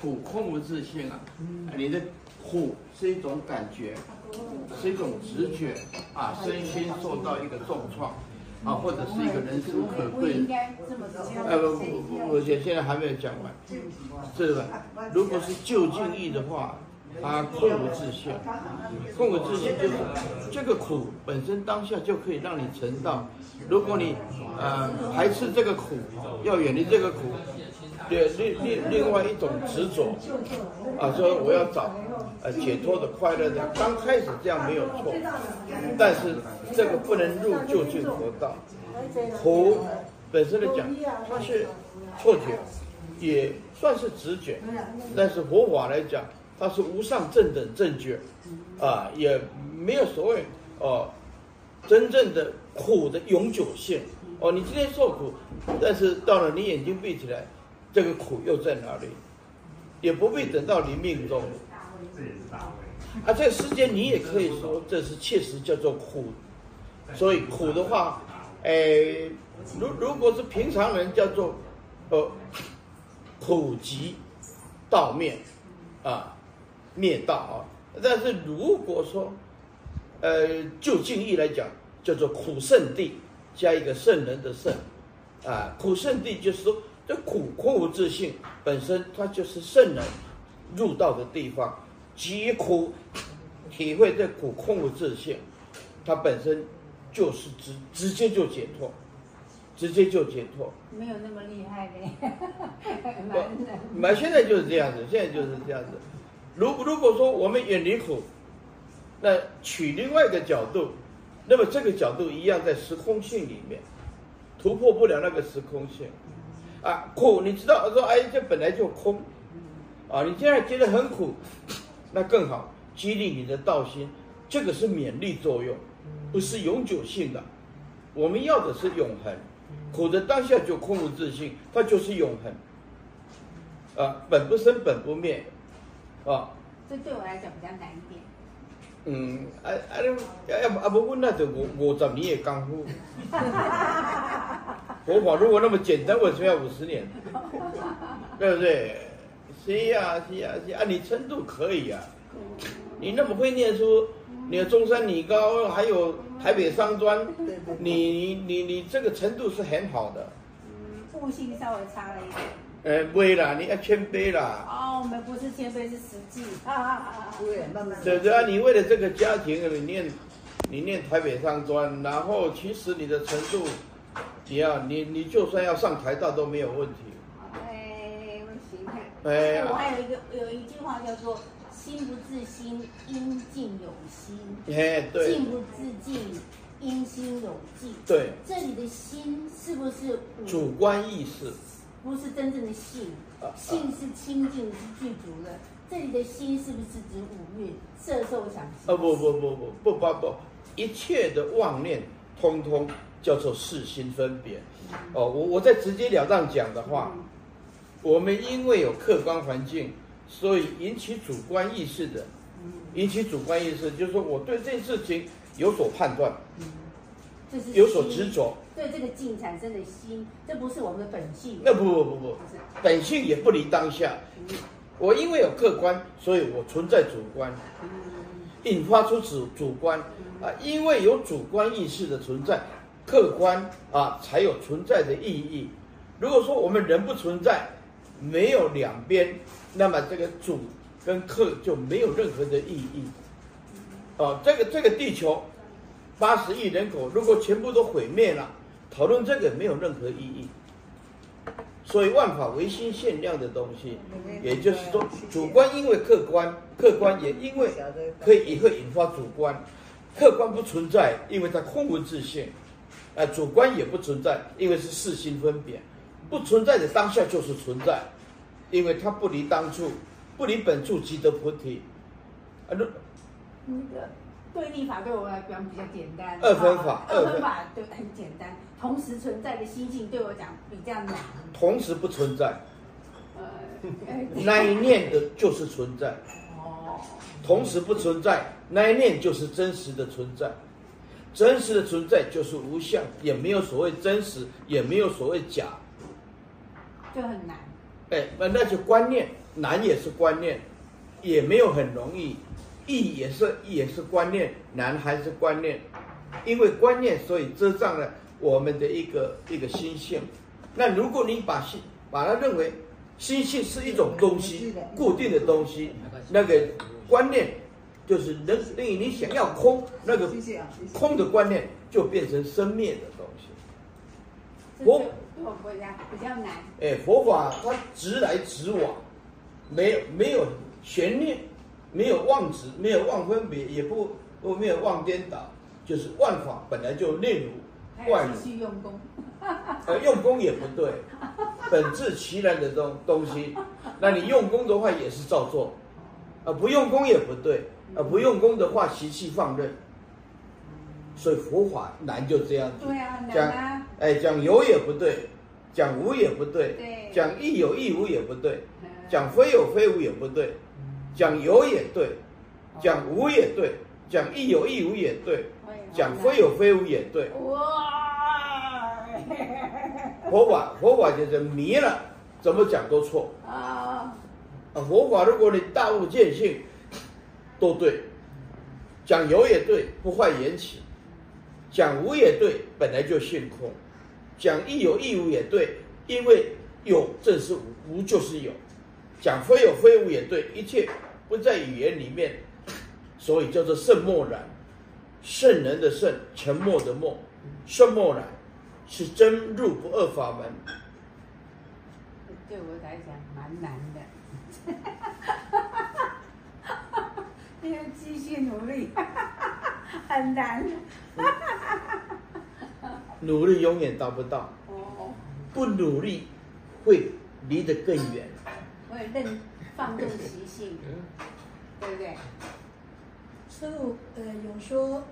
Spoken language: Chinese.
苦空无自性啊，你的苦是一种感觉，是一种直觉啊，身心受到一个重创啊，或者是一个人生可贵。哎不不不，我现现在还没有讲完，是吧？如果是就近义的话。他空无自性，空无自性就是这个苦本身当下就可以让你成道。如果你呃排斥这个苦，要远离这个苦，对另另另外一种执着啊，说我要找呃解脱的快乐的，刚开始这样没有错，但是这个不能入究竟佛道。苦本身来讲，它是错觉，也算是直觉，但是佛法来讲。它是无上正等正觉，啊，也没有所谓哦，真正的苦的永久性哦。你今天受苦，但是到了你眼睛闭起来，这个苦又在哪里？也不必等到你命终。啊，这世间你也可以说这是确实叫做苦。所以苦的话，哎，如如果是平常人叫做，呃，苦集道灭，啊。灭道啊！但是如果说，呃，就经义来讲，叫做苦圣地，加一个圣人的圣，啊，苦圣地就是说，这苦空无自性本身，它就是圣人入道的地方，极苦体会这苦空无自性，它本身就是直直接就解脱，直接就解脱。没有那么厉害的，蛮蛮现在就是这样子，现在就是这样子。如如果说我们远离苦，那取另外一个角度，那么这个角度一样在时空性里面，突破不了那个时空性，啊苦，你知道说哎这本来就空，啊你现在觉得很苦，那更好激励你的道心，这个是勉励作用，不是永久性的，我们要的是永恒，苦的当下就空无自性，它就是永恒，啊本不生本不灭。哦，这对我来讲比较难一点。嗯，啊啊，不问那就五五十年的功夫。佛法如果那么简单，为什么要五十年？对不对？是呀是呀是啊，你程度可以啊。你那么会念书，你的中山女高，还有台北商专，你你你你这个程度是很好的。嗯，悟性稍微差了一点。呃，不会啦，你要谦卑啦。哦，我们不是谦卑，是实际。啊啊啊！对，慢慢。对对啊，你为了这个家庭，你念，你念台北商专，然后其实你的程度，你要你你就算要上台大都没有问题。哎，不行。哎，我还有一个有一句话叫做“心不自心，应尽有心”。哎，对。境不自境，因心有境。对。这里的心是不是主观意识？不是真正的性，性是清净是具足的。这里的心是不是指五蕴色受想行识？哦不不不不不不不，一切的妄念通通叫做四心分别。哦，我我再直截了当讲的话，我们因为有客观环境，所以引起主观意识的，引起主观意识，就是说我对这件事情有所判断。有所执着，对这个境产生的心，这不是我们的本性。那不不不不，本性也不离当下。我因为有客观，所以我存在主观，引发出主主观啊。因为有主观意识的存在，客观啊才有存在的意义。如果说我们人不存在，没有两边，那么这个主跟客就没有任何的意义。啊，这个这个地球。八十亿人口，如果全部都毁灭了，讨论这个没有任何意义。所以万法唯心限量的东西，也就是说，主观因为客观，客观也因为可以也会引发主观。客观不存在，因为它空无自性；啊，主观也不存在，因为是四心分别。不存在的当下就是存在，因为它不离当处，不离本处即得菩提。啊，那那个。对立法对我来讲比较简单，二分法，二分法对很简单。同时存在的心性对我讲比较难。同时不存在，呃，那一念的就是存在。哦。同时不存在，那一念就是真实的存在。真实的存在就是无相，也没有所谓真实，也没有所谓假。就很难。哎，那那就观念，难也是观念，也没有很容易，易也是也是观念，难还是观念，因为观念所以遮障了我们的一个一个心性。那如果你把心把它认为心性是一种东西，固定的东西，那个观念就是能等于你想要空，那个空的观念就变成生灭的东西。佛比较比较难。哎，佛法它直来直往，没有没有悬念，没有妄执，没有妄分别，也不不没有妄颠倒，就是万法本来就内如外如。继续用功。呃，用功也不对，本质其然的东东西，那你用功的话也是照做，啊，不用功也不对，啊，不用功的话习气放任，所以佛法难就这样子。对啊，讲哎，讲有也不对，讲无也不对，讲亦有亦无也不对，讲非有非无也不对，讲有也对，讲无也对，讲亦有亦无也对，讲非有非无也对。佛法佛法就是迷了，怎么讲都错。啊！佛法如果你大悟见性，都对，讲有也对，不坏缘起；讲无也对，本来就性空；讲亦有亦无也对，因为有正是无，无就是有；讲非有非无也对，一切不在语言里面，所以叫做圣默然。圣人的圣，沉默的默，圣默然。是真入不二法门，对我来讲蛮难的，要继续努力，很难，努力永远达不到，不努力会离得更远。更放纵习性，对不对？所以，呃，有时候